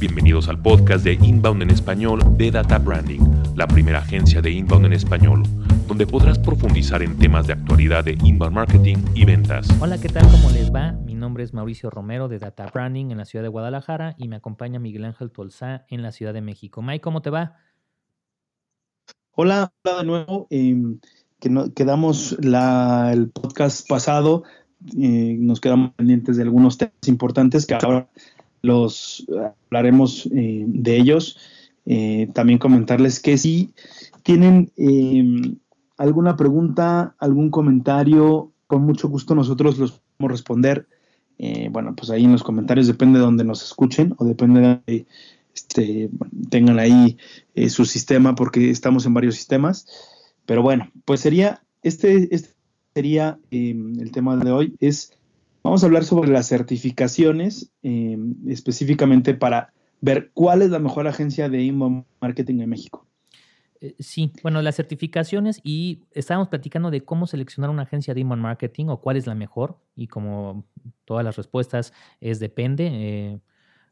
Bienvenidos al podcast de Inbound en español de Data Branding, la primera agencia de Inbound en español, donde podrás profundizar en temas de actualidad de Inbound Marketing y ventas. Hola, ¿qué tal? ¿Cómo les va? Mi nombre es Mauricio Romero de Data Branding en la ciudad de Guadalajara y me acompaña Miguel Ángel Tolzá en la ciudad de México. Mike, ¿cómo te va? Hola, hola de nuevo. Em, que no, quedamos la, el podcast pasado, eh, nos quedamos pendientes de algunos temas importantes que ahora los hablaremos eh, de ellos. Eh, también comentarles que si tienen em, alguna pregunta, algún comentario, con mucho gusto nosotros los podemos responder. bueno, pues ahí en los comentarios depende de donde nos escuchen o depende de este, tengan ahí su sistema porque estamos en varios sistemas. Pero bueno, pues sería, este, este sería el tema de hoy, es, vamos a hablar sobre las certificaciones, em, específicamente para ver cuál es la mejor agencia de inbound marketing en México. Eh, sí, bueno, las certificaciones y estábamos platicando de cómo seleccionar una agencia de inbound marketing o cuál es la mejor y como todas las respuestas es depende. Eh,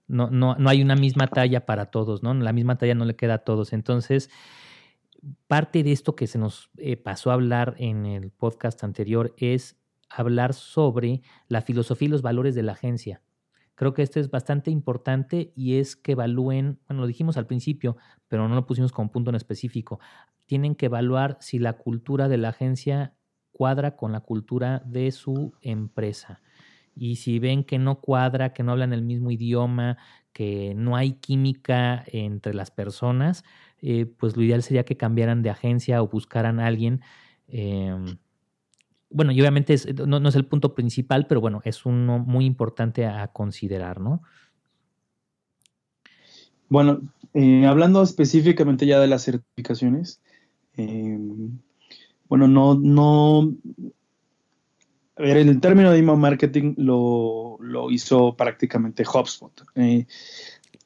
no, no, no hay una misma talla para todos, ¿no? La misma talla no le queda a todos. Entonces, parte de esto que se nos eh, pasó a hablar en el podcast anterior es hablar sobre la filosofía y los valores de la agencia. Creo que esto es bastante importante y es que evalúen, bueno, lo dijimos al principio, pero no lo pusimos como punto en específico. Tienen que evaluar si la cultura de la agencia cuadra con la cultura de su empresa. Y si ven que no cuadra, que no hablan el mismo idioma, que no hay química entre las personas, eh, pues lo ideal sería que cambiaran de agencia o buscaran a alguien. Em, bueno, y obviamente no, es el punto principal, pero bueno, es uno muy importante a considerar, ¿no? Bueno, eh, hablando específicamente ya de las certificaciones, em, bueno, no, no, a ver, el término de email marketing lo, hizo prácticamente HubSpot. Eh,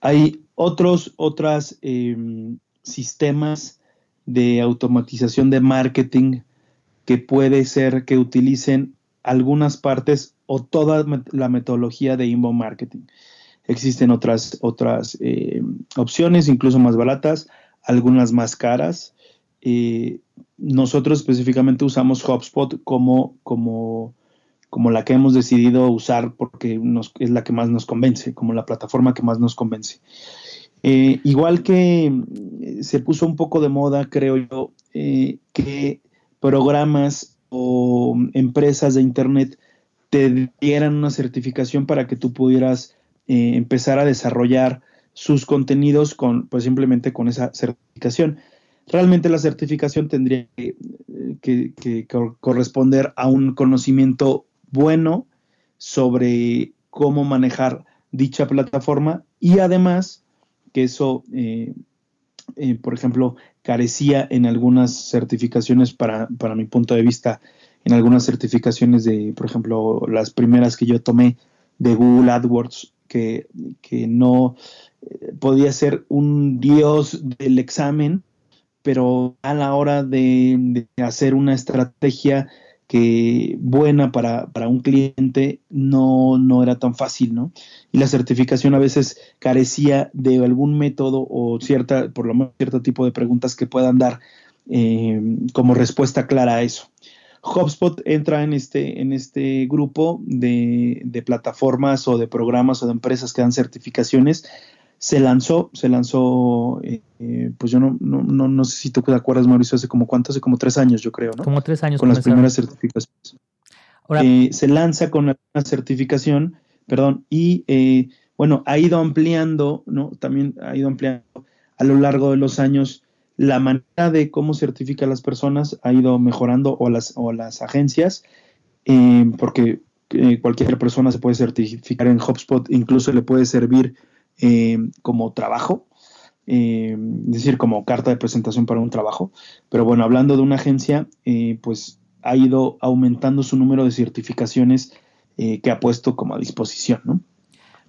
hay otros, otras em, sistemas de automatización de marketing que puede ser que utilicen algunas partes o toda la metodología de inbound marketing. Existen otras, otras eh, opciones, incluso más baratas, algunas más caras. Eh, nosotros específicamente usamos HubSpot como, como, como la que hemos decidido usar porque es la que más nos convence, como la plataforma que más nos convence. Eh, igual que se puso un poco de moda, creo yo, que programas o empresas de Internet te dieran una certificación para que tú pudieras eh, empezar a desarrollar sus contenidos con, pues simplemente con esa certificación. Realmente la certificación tendría que corresponder a un conocimiento bueno sobre cómo manejar dicha plataforma y además que eso, eh, eh, por ejemplo, carecía en algunas certificaciones, para, mi punto de vista, en algunas certificaciones de, por ejemplo, las primeras que yo tomé de Google AdWords, que, no eh, podía ser un dios del examen, pero a la hora de hacer una estrategia que buena para, un cliente no, no, era tan fácil, ¿no? Y la certificación a veces carecía de algún método o cierta, por lo menos cierto tipo de preguntas que puedan dar eh, como respuesta clara a eso. HubSpot entra en este, en este grupo de, de, plataformas o de programas o de empresas que dan certificaciones se lanzó, se lanzó, eh, eh, pues yo no, no, no, sé si tú te acuerdas, Mauricio, hace como cuánto, hace como tres años, yo creo, ¿no? Como tres años. Con las primeras certificaciones. Eh, se lanza con una certificación, perdón, y bueno, ha ido ampliando, ¿no? También ha ido ampliando a lo largo de los años la manera de cómo certifica a las personas, ha ido mejorando o las, o las agencias, porque cualquier persona se puede certificar en HubSpot, incluso le puede servir eh, como trabajo, eh, es decir, como carta de presentación para un trabajo. Pero bueno, hablando de una agencia, eh, pues ha ido aumentando su número de certificaciones que ha puesto como a disposición, ¿no?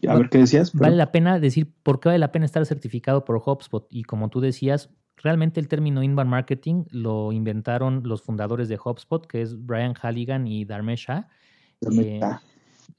A ver qué decías. Vale la pena decir por qué vale la pena estar certificado por HubSpot. Y como tú decías, realmente el término inbound marketing lo inventaron los fundadores de HubSpot, que es Brian Halligan y Dharmesh Shah.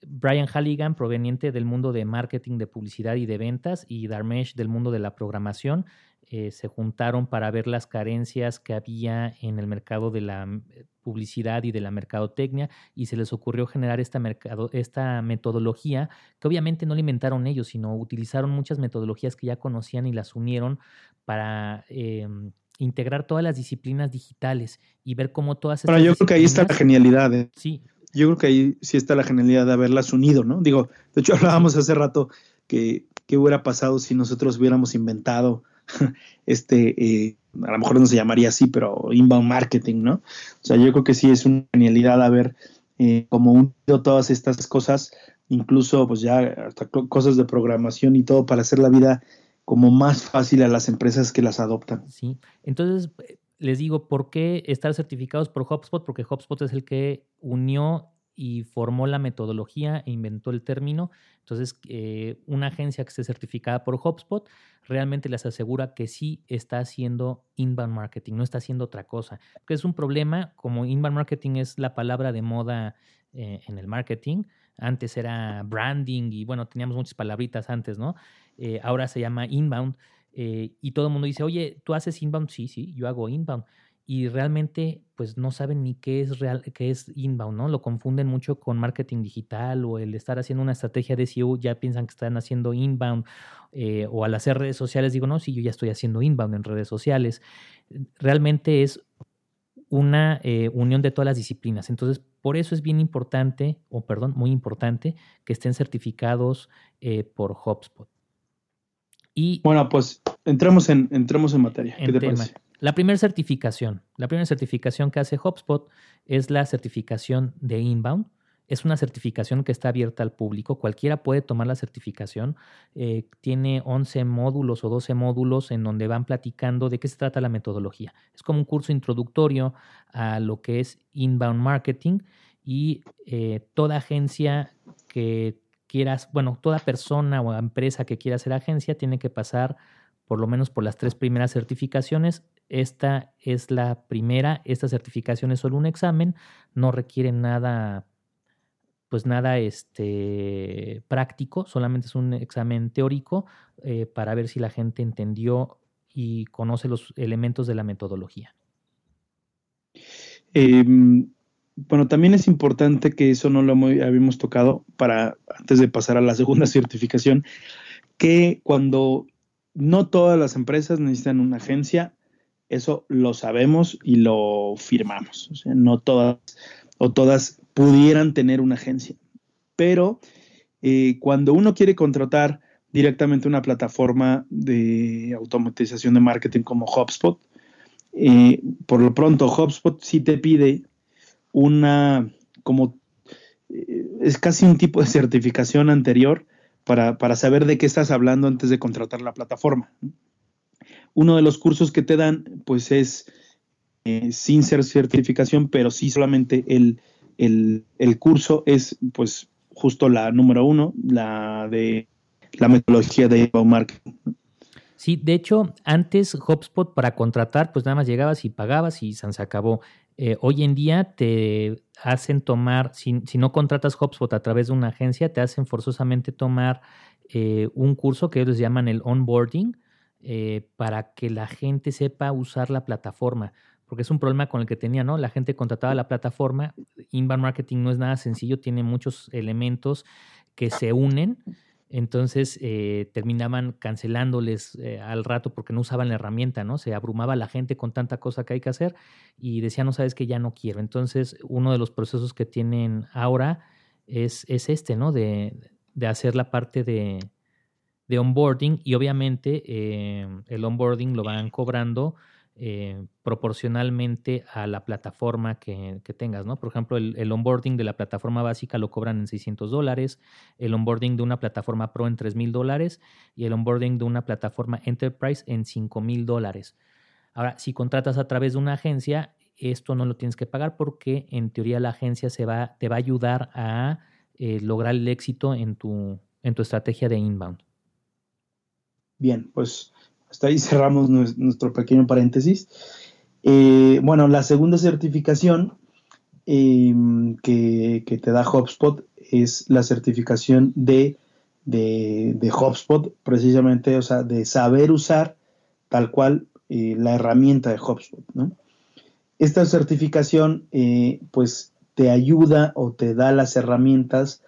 Brian Halligan, proveniente del mundo de marketing, de publicidad y de ventas, y Darmesh del mundo de la programación, eh, se juntaron para ver las carencias que había en el mercado de la eh, publicidad y de la mercadotecnia y se les ocurrió generar esta, mercado, esta metodología que obviamente no la inventaron ellos, sino utilizaron muchas metodologías que ya conocían y las unieron para em, integrar todas las disciplinas digitales y ver cómo todas estas Pero yo creo que ahí está la genialidad. ¿eh? Sí. Yo creo que ahí sí está la genialidad de haberlas unido, ¿no? Digo, de hecho hablábamos hace rato que qué hubiera pasado si nosotros hubiéramos inventado este, eh, a lo mejor no se llamaría así, pero inbound marketing, ¿no? O sea, yo creo que sí es una genialidad haber eh, como unido todas estas cosas, incluso pues ya hasta cosas de programación y todo para hacer la vida como más fácil a las empresas que las adoptan. Sí, entonces les digo, ¿por qué estar certificados por HubSpot? Porque HubSpot es el que unió y formó la metodología e inventó el término. Entonces, eh, una agencia que esté certificada por HubSpot realmente les asegura que sí está haciendo inbound marketing, no está haciendo otra cosa. Que es un problema, como inbound marketing es la palabra de moda eh, en el marketing. Antes era branding y bueno, teníamos muchas palabritas antes, ¿no? Eh, ahora se llama inbound y todo el mundo dice, oye, ¿tú haces inbound? Sí, sí, yo hago inbound y realmente pues no saben ni qué es real, qué es inbound, ¿no? Lo confunden mucho con marketing digital o el estar haciendo una estrategia de SEO, ya piensan que están haciendo inbound eh, o al hacer redes sociales digo, no, sí, yo ya estoy haciendo inbound en redes sociales. Realmente es una eh, unión de todas las disciplinas. Entonces, por eso es bien importante, o perdón, muy importante, que estén certificados eh, por HubSpot. Y bueno, pues entremos en, en materia. ¿Qué te parece? La primera certificación, la primera certificación que hace HubSpot es la certificación de Inbound. Es una certificación que está abierta al público. Cualquiera puede tomar la certificación. Eh, tiene 11 módulos o 12 módulos en donde van platicando de qué se trata la metodología. Es como un curso introductorio a lo que es inbound marketing y eh, toda agencia que quieras, bueno, toda persona o empresa que quiera ser agencia tiene que pasar por lo menos por las tres primeras certificaciones. Esta es la primera, esta certificación es solo un examen, no requiere nada, pues nada este, práctico, solamente es un examen teórico eh, para ver si la gente entendió y conoce los elementos de la metodología. Em, bueno, también es importante que eso no lo habíamos tocado para antes de pasar a la segunda certificación, que cuando no todas las empresas necesitan una agencia, eso lo sabemos y lo firmamos. O sea, no todas o todas pudieran tener una agencia. Pero eh, cuando uno quiere contratar directamente una plataforma de automatización de marketing como HubSpot, eh, por lo pronto HubSpot sí te pide una, como, eh, es casi un tipo de certificación anterior para, saber de qué estás hablando antes de contratar la plataforma. Uno de los cursos que te dan, pues es eh, sin ser certificación, pero sí solamente el, curso es, pues, justo la número uno, la de la metodología de marketing. Sí, de hecho, antes HubSpot para contratar, pues nada más llegabas y pagabas y se acabó. Eh, hoy en día te hacen tomar, si, no contratas HubSpot a través de una agencia, te hacen forzosamente tomar eh, un curso que ellos llaman el onboarding eh, para que la gente sepa usar la plataforma. Porque es un problema con el que tenía, ¿no? La gente contrataba la plataforma. Inbound marketing no es nada sencillo, tiene muchos elementos que se unen entonces eh, terminaban cancelándoles eh, al rato porque no usaban la herramienta, ¿no? Se abrumaba la gente con tanta cosa que hay que hacer y decían, no sabes que ya no quiero. Entonces, uno de los procesos que tienen ahora es, es este, ¿no? De, de hacer la parte de, de onboarding y obviamente eh, el onboarding lo van cobrando eh, proporcionalmente a la plataforma que, tengas, ¿no? Por ejemplo, el, onboarding de la plataforma básica lo cobran en 600 dólares, el onboarding de una plataforma pro en 3 mil dólares y el onboarding de una plataforma enterprise en 5 mil dólares. Ahora, si contratas a través de una agencia, esto no lo tienes que pagar porque en teoría la agencia te va a ayudar a eh, lograr el éxito en tu estrategia de inbound. Bien, pues hasta ahí cerramos nuestro pequeño paréntesis. Eh, bueno, la segunda certificación em, que, te da HubSpot es la certificación de, de, HubSpot, precisamente, o sea, de saber usar tal cual eh, la herramienta de HubSpot. Esta certificación, eh, pues, te ayuda o te da las herramientas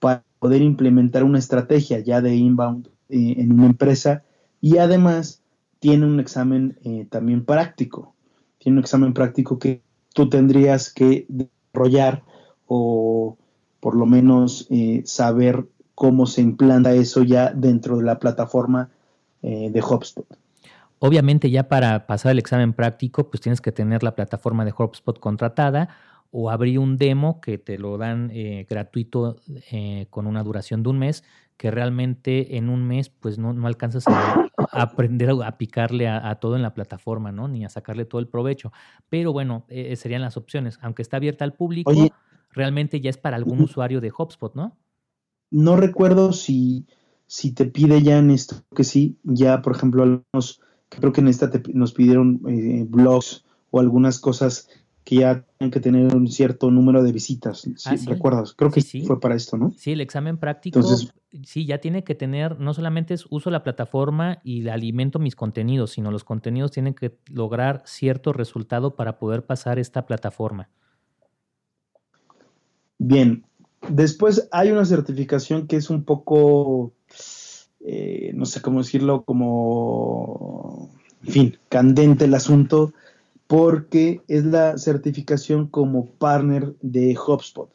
para poder implementar una estrategia ya de inbound en una empresa y además tiene un examen también práctico. Tiene un examen práctico que tú tendrías que desarrollar o por lo menos saber cómo se implanta eso ya dentro de la plataforma de HubSpot. Obviamente ya para pasar el examen práctico, pues tienes que tener la plataforma de HubSpot contratada o abrir un demo que te lo dan eh, gratuito eh, con una duración de un mes, que realmente en un mes pues no, alcanzas a, aprender a, picarle a, todo en la plataforma, ¿no? Ni a sacarle todo el provecho. Pero bueno, eh, serían las opciones. Aunque está abierta al público, realmente ya es para algún usuario de HubSpot, ¿no? No recuerdo si, si te pide ya en esto, que sí, ya por ejemplo algunos creo que en esta nos pidieron eh, blogs o algunas cosas que ya tienen que tener un cierto número de visitas. Ah, ¿Recuerdas? Creo que sí, fue para esto, ¿no? Sí, el examen práctico, sí, ya tiene que tener, no solamente es uso la plataforma y alimento mis contenidos, sino los contenidos tienen que lograr cierto resultado para poder pasar esta plataforma. Bien, después hay una certificación que es un poco eh, no sé cómo decirlo, como, en fin, candente el asunto, porque es la certificación como partner de HubSpot.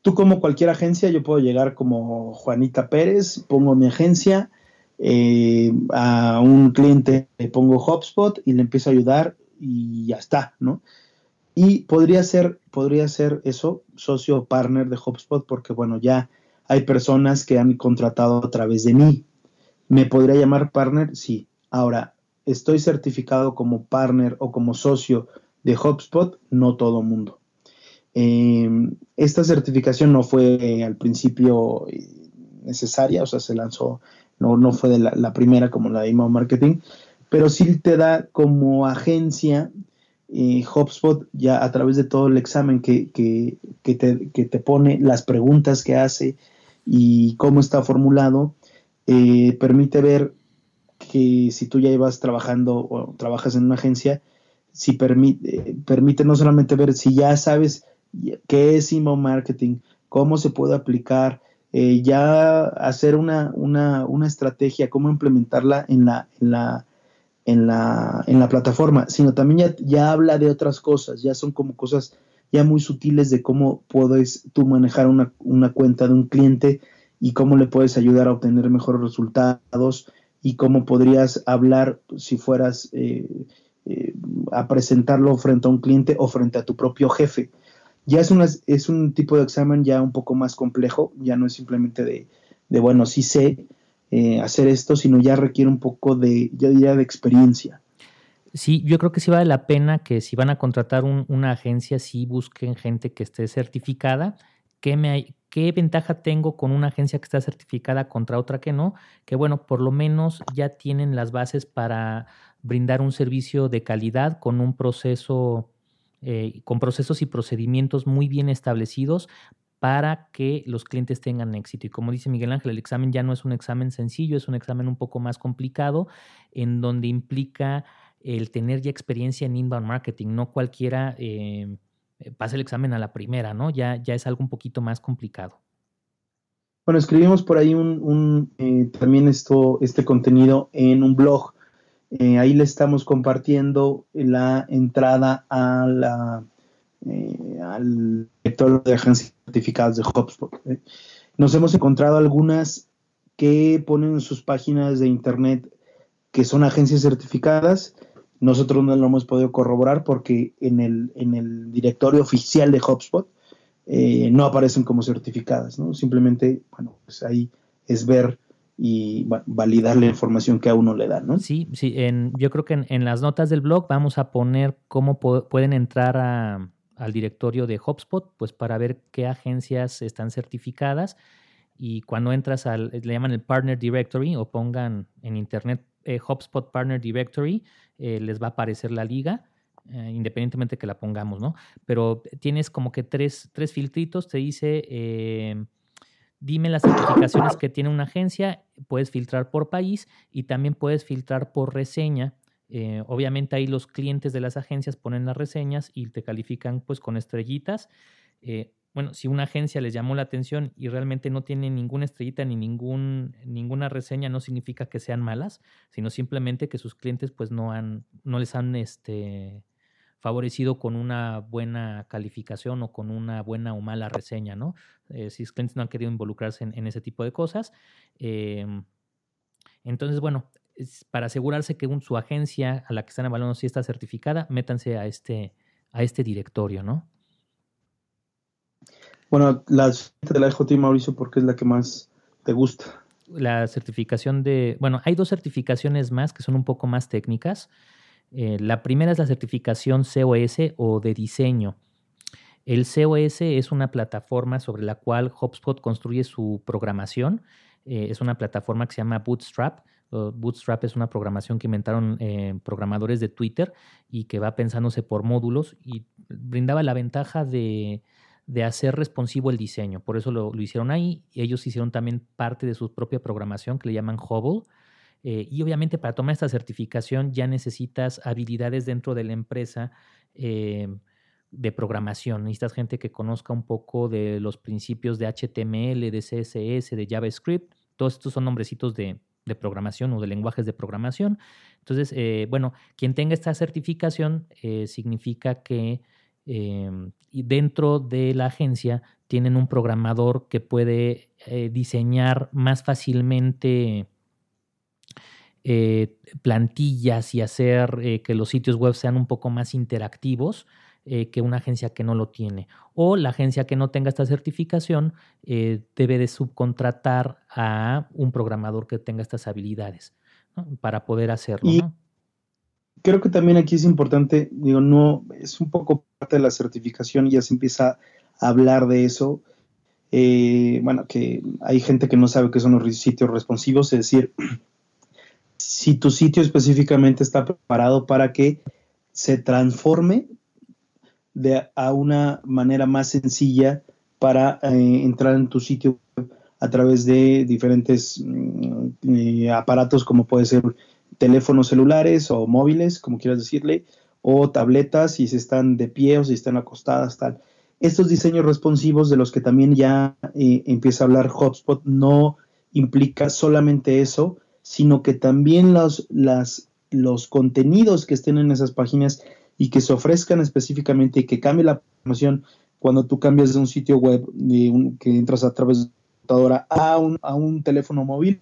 Tú como cualquier agencia, yo puedo llegar como Juanita Pérez, pongo mi agencia, eh, a un cliente le pongo HubSpot y le empiezo a ayudar y ya está, ¿no? Y podría ser, podría ser eso, socio o partner de HubSpot, porque bueno, ya hay personas que han contratado a través de mí. ¿Me podría llamar partner? Sí. Ahora, ¿estoy certificado como partner o como socio de HubSpot? No todo mundo. Em, esta certificación no fue al principio eh, necesaria, o sea, se lanzó, no, no fue de la, primera como la de email marketing, pero sí te da como agencia eh, ya a través de todo el examen que, que, te, que, te, pone, las preguntas que hace, y cómo está formulado, eh, permite ver que si tú ya ibas trabajando o trabajas en una agencia, si permite, eh, permite no solamente ver si ya sabes qué es email marketing, cómo se puede aplicar, eh, ya hacer una, una, una, estrategia, cómo implementarla en la, en la, en la, en la plataforma, sino también ya, ya habla de otras cosas, ya son como cosas ya muy sutiles de cómo puedes tú manejar una, cuenta de un cliente y cómo le puedes ayudar a obtener mejores resultados y cómo podrías hablar si fueras eh, eh, a presentarlo frente a un cliente o frente a tu propio jefe. Ya es, una, es un tipo de examen ya un poco más complejo, ya no es simplemente de, de bueno, sí sé eh, hacer esto, sino ya requiere un poco de, yo diría, de experiencia. Sí, yo creo que sí vale la pena que si van a contratar una agencia, sí busquen gente que esté certificada. ¿Qué, me, ¿Qué ventaja tengo con una agencia que está certificada contra otra que no? Que bueno, por lo menos ya tienen las bases para brindar un servicio de calidad con un proceso, eh, con procesos y procedimientos muy bien establecidos para que los clientes tengan éxito. Y como dice Miguel Ángel, el examen ya no es un examen sencillo, es un examen un poco más complicado, en donde implica el tener ya experiencia en inbound marketing. No cualquiera eh, eh, pasa el examen a la primera, ¿no? Ya, ya es algo un poquito más complicado. Bueno, escribimos por ahí un, eh, también esto, este contenido en un blog. ahí le estamos compartiendo la entrada a la, al director de agencias certificadas de HubSpot. Nos hemos encontrado algunas que ponen en sus páginas de internet que son agencias certificadas nosotros no lo hemos podido corroborar porque en el, en el directorio oficial de HubSpot eh, no aparecen como certificadas, ¿no? Simplemente, bueno, pues ahí es ver y validar la información que a uno le dan, ¿no? Sí, sí, en, yo creo que en, las notas del blog vamos a poner cómo pueden entrar al directorio de HubSpot, pues para ver qué agencias están certificadas y cuando entras al, le llaman el Partner Directory o pongan en internet eh, HubSpot Partner Directory, eh, les va a aparecer la liga eh, independientemente que la pongamos, ¿no? Pero tienes como que tres, tres filtritos, te dice, eh, dime las certificaciones que tiene una agencia, puedes filtrar por país y también puedes filtrar por reseña. Eh, obviamente ahí los clientes de las agencias ponen las reseñas y te califican pues con estrellitas. Bueno, si una agencia les llamó la atención y realmente no tiene ninguna estrellita ni ningún, ninguna reseña, no significa que sean malas, sino simplemente que sus clientes pues no han, no les han este, favorecido con una buena calificación o con una buena o mala reseña, ¿no? Eh, si los clientes no han querido involucrarse en, ese tipo de cosas. Em, entonces, bueno, para asegurarse que su agencia a la que están evaluando si está certificada, métanse a este, a este directorio, ¿no? Bueno, la te la ti, Mauricio, porque es la que más te gusta. La certificación de, bueno, hay dos certificaciones más que son un poco más técnicas. Eh, la primera es la certificación COS o de diseño. El COS es una plataforma sobre la cual HubSpot construye su programación. Eh, es una plataforma que se llama Bootstrap. Bootstrap es una programación que inventaron eh, programadores de Twitter y que va pensándose por módulos y brindaba la ventaja de, hacer responsivo el diseño. Por eso lo, lo, hicieron ahí. Ellos hicieron también parte de su propia programación que le llaman Hubble. Eh, y obviamente para tomar esta certificación ya necesitas habilidades dentro de la empresa eh, de programación. Necesitas gente que conozca un poco de los principios de HTML, de CSS, de JavaScript. Todos estos son nombrecitos de, programación o de lenguajes de programación. Entonces, eh, bueno, quien tenga esta certificación significa que dentro de la agencia tienen un programador que puede diseñar más fácilmente eh, plantillas y hacer eh, que los sitios web sean un poco más interactivos eh, que una agencia que no lo tiene. O la agencia que no tenga esta certificación debe de subcontratar a un programador que tenga estas habilidades para poder hacerlo. Y creo que también aquí es importante, digo, no, es un poco de la certificación ya se empieza a hablar de eso. bueno, que hay gente que no sabe qué son los sitios responsivos, es decir, si tu sitio específicamente está preparado para que se transforme a una manera más sencilla para eh, entrar en tu sitio a través de diferentes mm, eh, aparatos como puede ser teléfonos celulares o móviles, como quieras decirle, o tabletas si se están de pie o si están acostadas, tal. Estos diseños responsivos de los que también ya eh, empieza a hablar Hotspot no implica solamente eso, sino que también los, las, los contenidos que estén en esas páginas y que se ofrezcan específicamente y que cambie la información cuando tú cambias de un sitio web que entras a través de la computadora a un, a un teléfono móvil,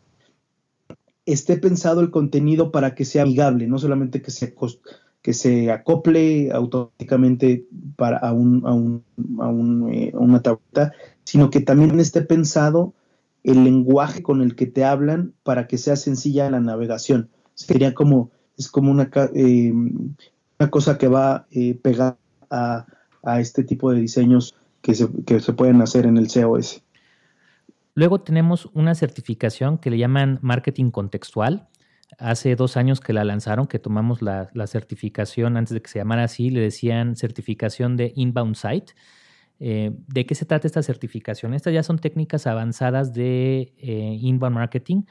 esté pensado el contenido para que sea amigable, no solamente que se, que se acople automáticamente para a, un, a, un, a, un, eh, una tableta, sino que también esté pensado el lenguaje con el que te hablan para que sea sencilla la navegación. Sería como, es como una, eh, una cosa que va eh, pegada a, este tipo de diseños que se, pueden hacer en el COS. Luego tenemos una certificación que le llaman marketing contextual. Hace dos años que la lanzaron, que tomamos la, certificación antes de que se llamara así, le decían certificación de inbound site eh, ¿De qué se trata esta certificación? Estas ya son técnicas avanzadas de eh, inbound marketing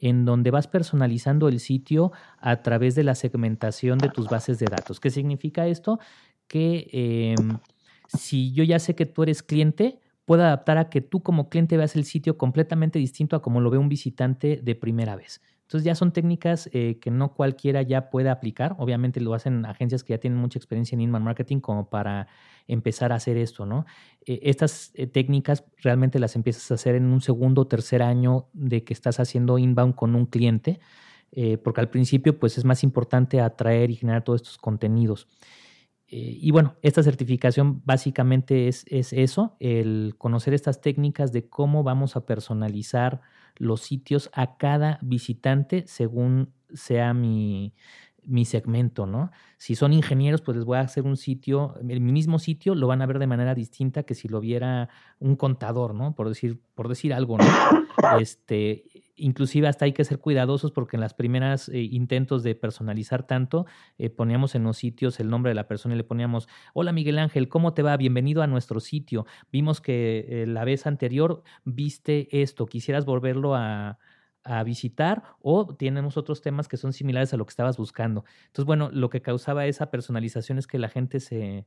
en donde vas personalizando el sitio a través de la segmentación de tus bases de datos. ¿Qué significa esto? Que em, si yo ya sé que tú eres cliente, puedo adaptar a que tú como cliente veas el sitio completamente distinto a como lo ve un visitante de primera vez. Entonces ya son técnicas eh, que no cualquiera ya puede aplicar. Obviamente lo hacen agencias que ya tienen mucha experiencia en inbound marketing como para empezar a hacer esto, ¿no? Eh, estas eh, técnicas realmente las empiezas a hacer en un segundo o tercer año de que estás haciendo inbound con un cliente, porque al principio pues es más importante atraer y generar todos estos contenidos. y bueno, esta certificación básicamente es, es eso, el conocer estas técnicas de cómo vamos a personalizar los sitios a cada visitante según sea mi, segmento, ¿no? Si son ingenieros, pues les voy a hacer un sitio, el mismo sitio lo van a ver de manera distinta que si lo viera un contador, ¿no? Por decir, por decir algo, ¿no? Este, Inclusive hasta hay que ser cuidadosos porque en las primeras eh, intentos de personalizar tanto, eh, poníamos en los sitios el nombre de la persona y le poníamos, hola Miguel Ángel, ¿cómo te va? Bienvenido a nuestro sitio. Vimos que eh, la vez anterior viste esto, quisieras volverlo a, a visitar o tenemos otros temas que son similares a lo que estabas buscando. Entonces, bueno, lo que causaba esa personalización es que la gente se,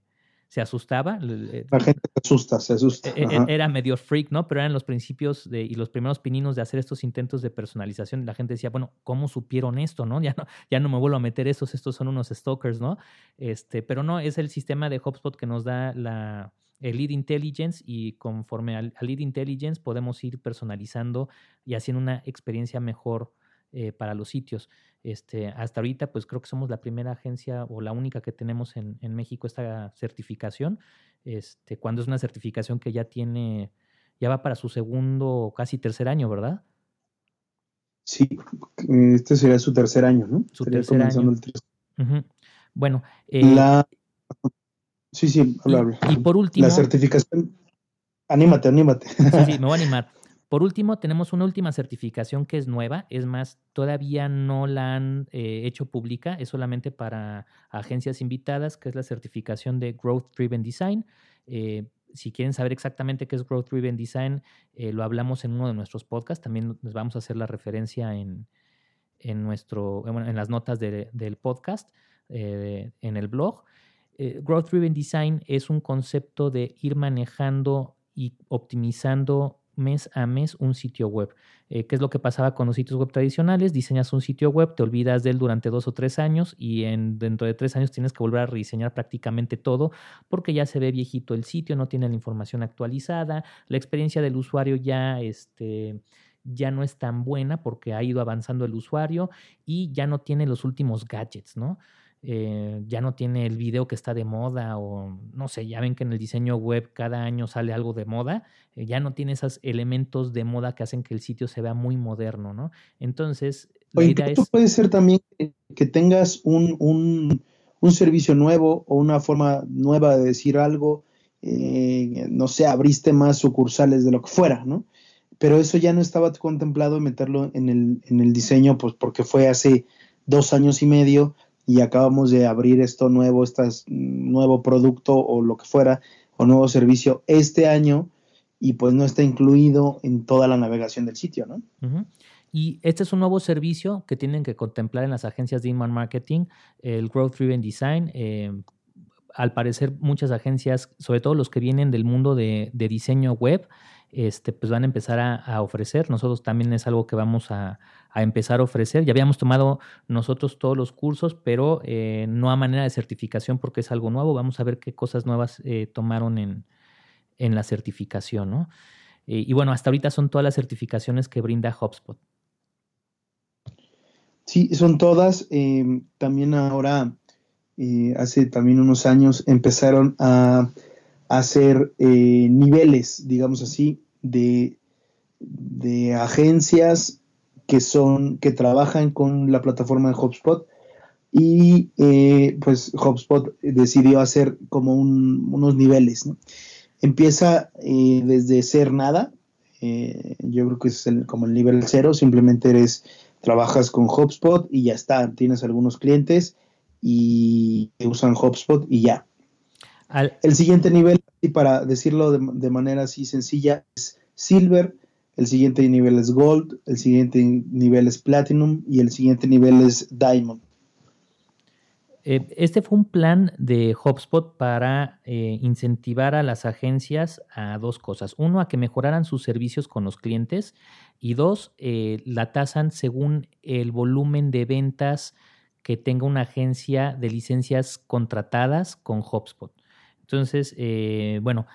se asustaba. La gente se asusta, se asusta. E, e, era medio freak, ¿no? Pero eran los principios de, y los primeros pininos de hacer estos intentos de personalización. La gente decía, bueno, ¿cómo supieron esto, no? Ya no, ya no me vuelvo a meter estos, estos son unos stalkers, ¿no? Este, pero no, es el sistema de HubSpot que nos da la, el lead intelligence y conforme al, lead intelligence podemos ir personalizando y haciendo una experiencia mejor eh, para los sitios. Este, hasta ahorita, pues creo que somos la primera agencia o la única que tenemos en, en México esta certificación. Este, cuando es una certificación que ya tiene, ya va para su segundo o casi tercer año, ¿verdad? Sí, este sería su tercer año, ¿no? Su tercer año. Bueno, eh, la... sí, sí, habla, habla. Y, por último. La certificación. Anímate, anímate. Sí, sí, me voy a animar. Por último, tenemos una última certificación que es nueva, es más, todavía no la han eh, hecho pública, es solamente para agencias invitadas, que es la certificación de Growth Driven Design. Eh, si quieren saber exactamente qué es Growth Driven Design, eh, lo hablamos en uno de nuestros podcasts, también les vamos a hacer la referencia en, en, nuestro, en las notas del podcast, en el blog. Growth Driven Design es un concepto de ir manejando y optimizando mes a mes un sitio web. Eh, ¿Qué es lo que pasaba con los sitios web tradicionales? Diseñas un sitio web, te olvidas de él durante dos o tres años y en, dentro de tres años tienes que volver a rediseñar prácticamente todo porque ya se ve viejito el sitio, no tiene la información actualizada, la experiencia del usuario ya, este, ya no es tan buena porque ha ido avanzando el usuario y ya no tiene los últimos gadgets, ¿no? Eh, ya no tiene el video que está de moda o no sé, ya ven que en el diseño web cada año sale algo de moda, eh, ya no tiene esos elementos de moda que hacen que el sitio se vea muy moderno, ¿no? Entonces, la idea es... puede ser también que tengas un, un, un, servicio nuevo o una forma nueva de decir algo, eh, no sé, abriste más sucursales de lo que fuera, ¿no? Pero eso ya no estaba contemplado meterlo en el, en el diseño, pues porque fue hace dos años y medio y acabamos de abrir esto nuevo, este nuevo producto o lo que fuera, o nuevo servicio este año y pues no está incluido en toda la navegación del sitio, ¿no? Y este es un nuevo servicio que tienen que contemplar en las agencias de inbound marketing, el Growth Driven Design. Eh, al parecer muchas agencias, sobre todo los que vienen del mundo de, de diseño web, este, pues van a empezar a, ofrecer. Nosotros también es algo que vamos a, empezar a ofrecer. Ya habíamos tomado nosotros todos los cursos, pero eh, no a manera de certificación porque es algo nuevo. Vamos a ver qué cosas nuevas eh, tomaron en, la certificación. ¿no? Eh, y bueno, hasta ahorita son todas las certificaciones que brinda HubSpot. Sí, son todas. también ahora, hace también unos años, empezaron a hacer niveles, digamos así, de, agencias que son, que trabajan con la plataforma de HubSpot. Y eh, pues HubSpot decidió hacer como unos niveles, Empieza eh, desde ser nada, eh, yo creo que es como el nivel cero, simplemente eres, trabajas con HubSpot y ya está, tienes algunos clientes y usan HubSpot y ya. El siguiente nivel, y para decirlo de, manera así sencilla, es Silver, el siguiente nivel es Gold, el siguiente nivel es Platinum y el siguiente nivel es Diamond. Eh, este fue un plan de HubSpot para eh, incentivar a las agencias a dos cosas. Uno, a que mejoraran sus servicios con los clientes y dos, eh, la tasan según el volumen de ventas que tenga una agencia de licencias contratadas con HubSpot. Entonces, eh, bueno,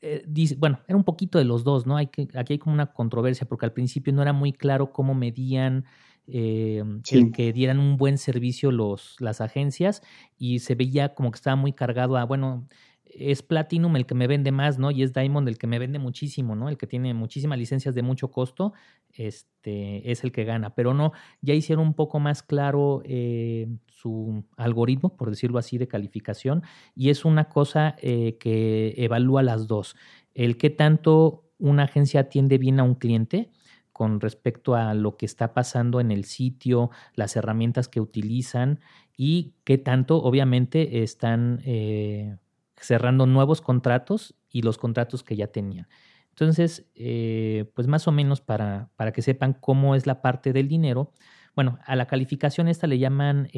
eh, dice, bueno, era un poquito de los dos, ¿no? Hay que, aquí hay como una controversia porque al principio no era muy claro cómo medían eh, el que dieran un buen servicio los, las agencias y se veía como que estaba muy cargado a, bueno, es Platinum el que me vende más, ¿no? Y es Diamond el que me vende muchísimo, ¿no? El que tiene muchísimas licencias de mucho costo, este, es el que gana. Pero no, ya hicieron un poco más claro eh, su algoritmo, por decirlo así, de calificación, y es una cosa eh, que evalúa las dos. El que tanto una agencia atiende bien a un cliente, con respecto a lo que está pasando en el sitio, las herramientas que utilizan y qué tanto obviamente están eh, cerrando nuevos contratos y los contratos que ya tenían. Entonces, eh, pues más o menos para, para, que sepan cómo es la parte del dinero. Bueno, a la calificación esta le llaman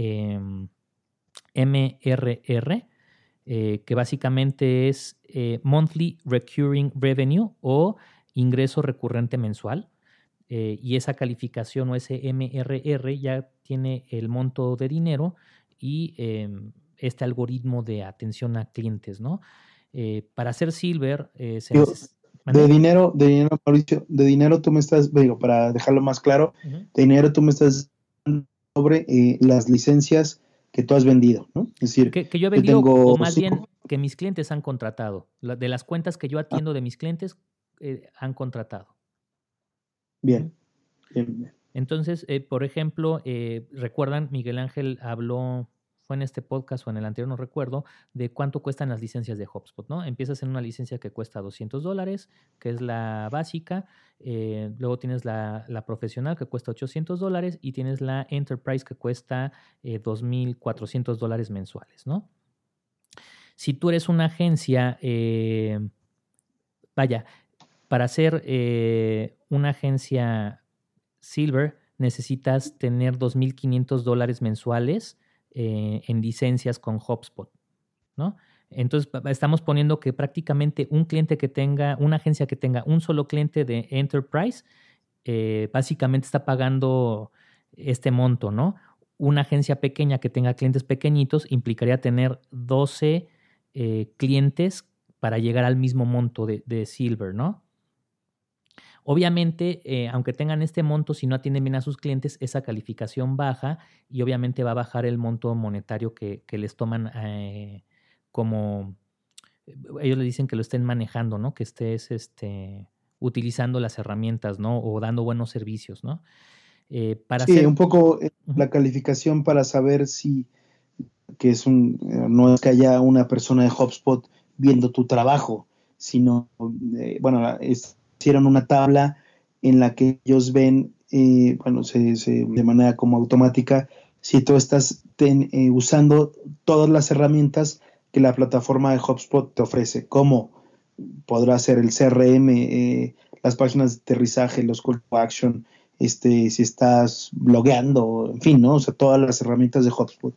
MRR, eh, que básicamente es Monthly Recurring Revenue o ingreso recurrente mensual. Eh, y esa calificación o ese MRR ya tiene el monto de dinero y em, este algoritmo de atención a clientes, ¿no? Eh, para hacer Silver eh, de dinero, de dinero, Mauricio, de dinero tú me estás, digo, para dejarlo más claro, de dinero tú me estás sobre las licencias que tú has vendido, ¿no? Es decir, que, yo he vendido, o más bien que mis clientes han contratado. de las cuentas que yo ah. atiendo de mis clientes, han contratado. Bien. Entonces, eh, por ejemplo, eh, recuerdan, Miguel Ángel habló, en este podcast o en el anterior, no recuerdo, de cuánto cuestan las licencias de HubSpot, ¿no? Empiezas en una licencia que cuesta 200 dólares, que es la básica, eh, luego tienes la, profesional que cuesta 800 dólares y tienes la Enterprise que cuesta 2.400 dólares mensuales, ¿no? Si tú eres una agencia, vaya, para ser una agencia Silver necesitas tener 2.500 dólares mensuales eh, en licencias con HubSpot, ¿no? Entonces estamos poniendo que prácticamente un cliente que tenga, una agencia que tenga un solo cliente de Enterprise, eh, básicamente está pagando este monto, ¿no? Una agencia pequeña que tenga clientes pequeñitos implicaría tener 12 eh, clientes para llegar al mismo monto de, de Silver, ¿no? Obviamente, eh, aunque tengan este monto, si no atienden bien a sus clientes, esa calificación baja y obviamente va a bajar el monto monetario que, les toman eh, como, ellos le dicen que lo estén manejando, ¿no? Que estés este, utilizando las herramientas, ¿no? O dando buenos servicios, ¿no? Eh, para sí, un poco la calificación para saber si que es un, no es que haya una persona de HubSpot viendo tu trabajo, sino, bueno, es hicieron una tabla en la que ellos ven, eh, bueno, de manera como automática, si tú estás eh, usando todas las herramientas que la plataforma de HubSpot te ofrece, como podrá ser el CRM, eh, las páginas de aterrizaje, los call to action, este, si estás blogueando, en fin, ¿no? O sea, todas las herramientas de HubSpot.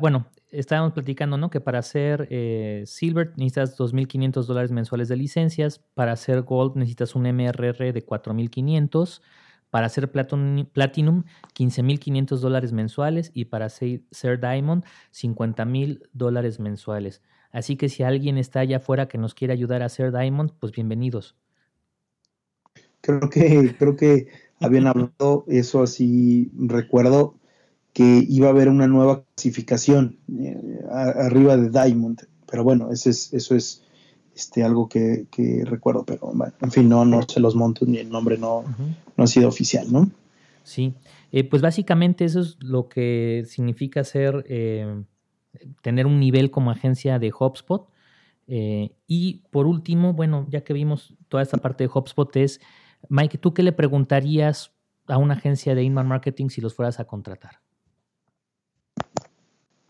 bueno, estábamos platicando, ¿no? Que para hacer eh, Silver necesitas 2.500 dólares mensuales de licencias, para hacer Gold necesitas un MRR de 4.500, para hacer Platinum, Platinum 15.500 dólares mensuales y para ser, Diamond 50.000 dólares mensuales. Así que si alguien está allá afuera que nos quiere ayudar a hacer Diamond, pues bienvenidos. Creo que, creo que habían hablado eso así, recuerdo, que iba a haber una nueva clasificación eh, arriba de Diamond. Pero bueno, eso es, eso es este, algo que, recuerdo, pero bueno, en fin, no, no sé los montos ni el nombre no, no ha sido oficial, ¿no? Sí, eh, pues básicamente eso es lo que significa ser, eh, tener un nivel como agencia de HubSpot. y por último, bueno, ya que vimos toda esta parte de HubSpot es, Mike, ¿tú qué le preguntarías a una agencia de inbound marketing si los fueras a contratar?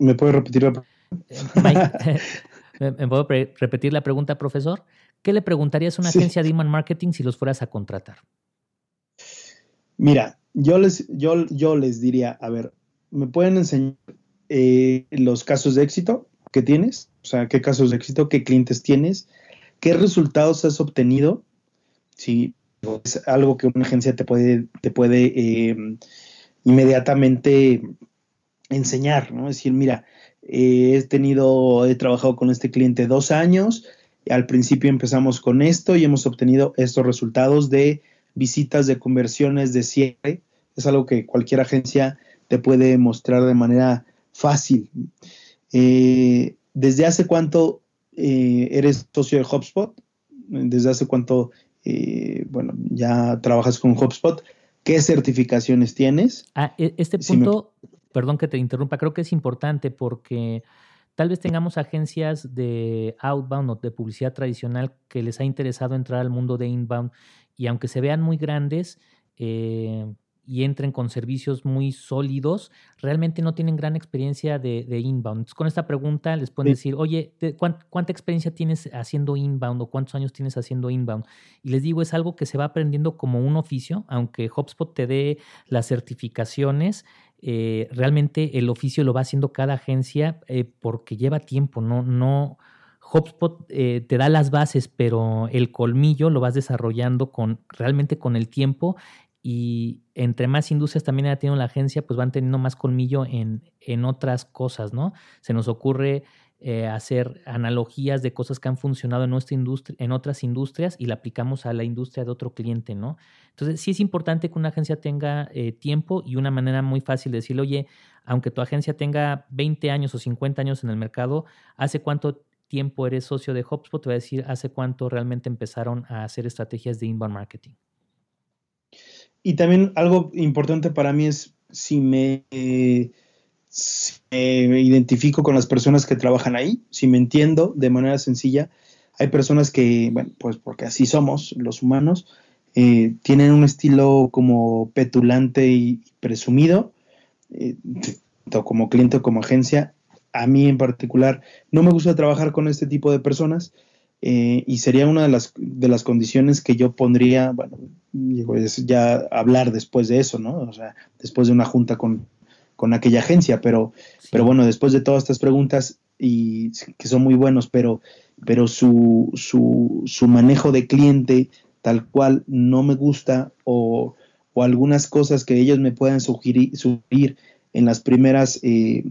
¿Me puede repetir la pregunta? ¿Me puedo repetir la pregunta, profesor? ¿Qué le preguntarías a una agencia de Iman Marketing si los fueras a contratar? Mira, yo les, yo, yo les diría, a ver, ¿me pueden enseñar eh, los casos de éxito que tienes? O sea, ¿qué casos de éxito, qué clientes tienes? ¿Qué resultados has obtenido? Si es algo que una agencia te puede, te puede eh, inmediatamente enseñar, ¿no? Es decir, mira, eh, he tenido, he trabajado con este cliente dos años, al principio empezamos con esto y hemos obtenido estos resultados de visitas, de conversiones, de cierre. Es algo que cualquier agencia te puede mostrar de manera fácil. Eh, ¿Desde hace cuánto eh, eres socio de HubSpot? ¿Desde hace cuánto, bueno, ya trabajas con HubSpot? ¿Qué certificaciones tienes? Ah, e, este punto, perdón que te interrumpa, creo que es importante porque tal vez tengamos agencias de outbound o de publicidad tradicional que les ha interesado entrar al mundo de inbound y aunque se vean muy grandes, eh, y entren con servicios muy sólidos, realmente no tienen gran experiencia de, inbound. con esta pregunta les pueden decir, oye, ¿cuánta, experiencia tienes haciendo inbound o cuántos años tienes haciendo inbound? Y les digo, es algo que se va aprendiendo como un oficio, aunque HubSpot te dé las certificaciones. Eh, realmente el oficio lo va haciendo cada agencia eh, porque lleva tiempo, no, no, HubSpot eh, te da las bases, pero el colmillo lo vas desarrollando con realmente con el tiempo y entre más industrias también ha tenido la agencia, pues van teniendo más colmillo en, en otras cosas, ¿no? Se nos ocurre eh, hacer analogías de cosas que han funcionado en nuestra industria, en otras industrias y la aplicamos a la industria de otro cliente, ¿no? Entonces, sí es importante que una agencia tenga eh, tiempo y una manera muy fácil de decirle, oye, aunque tu agencia tenga 20 años o 50 años en el mercado, ¿hace cuánto tiempo eres socio de HubSpot? Te voy a decir, ¿hace cuánto realmente empezaron a hacer estrategias de inbound marketing? Y también algo importante para mí es si me, identifico con las personas que trabajan ahí, si me entiendo de manera sencilla. Hay personas que, bueno, pues porque así somos los humanos, eh, tienen un estilo como petulante y presumido, eh, como cliente o como agencia. A mí en particular no me gusta trabajar con este tipo de personas eh, y sería una de las, de las condiciones que yo pondría, bueno, ya hablar después de eso, ¿no? O sea, después de una junta con, aquella agencia, pero, pero bueno, después de todas estas preguntas y que son muy buenos, pero, pero su, su, su manejo de cliente tal cual no me gusta o, o algunas cosas que ellos me puedan sugerir, sugerir en las primeras eh,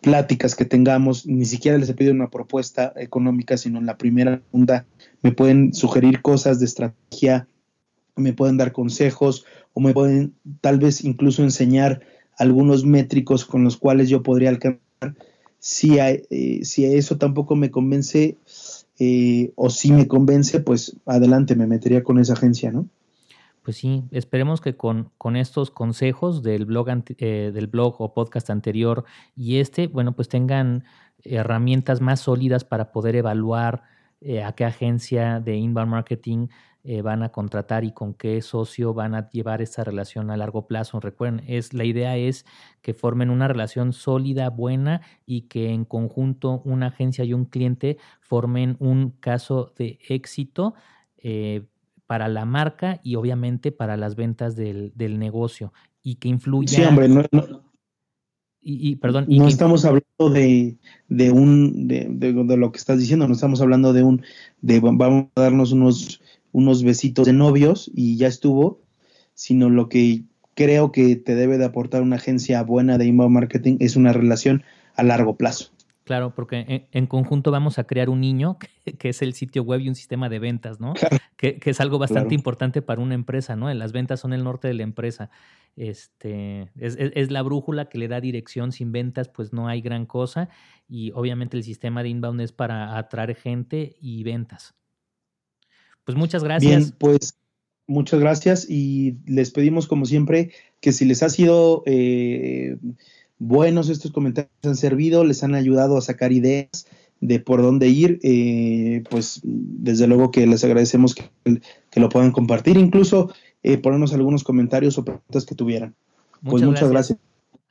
pláticas que tengamos, ni siquiera les he pedido una propuesta económica, sino en la primera ronda me pueden sugerir cosas de estrategia, me pueden dar consejos o me pueden tal vez incluso enseñar algunos métricos con los cuales yo podría alcanzar. Si, eh, si eso tampoco me convence eh, o si me convence, pues adelante, me metería con esa agencia, ¿no? Pues sí, esperemos que con, con estos consejos del blog, eh, del blog o podcast anterior y este, bueno, pues tengan herramientas más sólidas para poder evaluar eh, a qué agencia de inbound marketing eh, van a contratar y con qué socio van a llevar esta relación a largo plazo. Recuerden, es, la idea es que formen una relación sólida, buena y que en conjunto una agencia y un cliente formen un caso de éxito para la marca y obviamente para las ventas del, negocio y que influya. Sí, hombre, no, y, perdón, no estamos hablando de, un de, lo que estás diciendo, no estamos hablando de un de vamos a darnos unos unos besitos de novios y ya estuvo, sino lo que creo que te debe de aportar una agencia buena de inbound marketing es una relación a largo plazo. Claro, porque en, conjunto vamos a crear un niño, que, es el sitio web y un sistema de ventas, ¿no? Que, es algo bastante importante para una empresa, ¿no? Las ventas son el norte de la empresa. Este, es, la brújula que le da dirección. Sin ventas, pues no hay gran cosa. Y obviamente el sistema de inbound es para atraer gente y ventas. Pues muchas gracias. Bien, pues muchas gracias y les pedimos como siempre que si les ha sido... Eh, buenos estos comentarios han servido, les han ayudado a sacar ideas de por dónde ir, eh, pues desde luego que les agradecemos que, lo puedan compartir, incluso eh, ponernos algunos comentarios o preguntas que tuvieran. pues muchas gracias.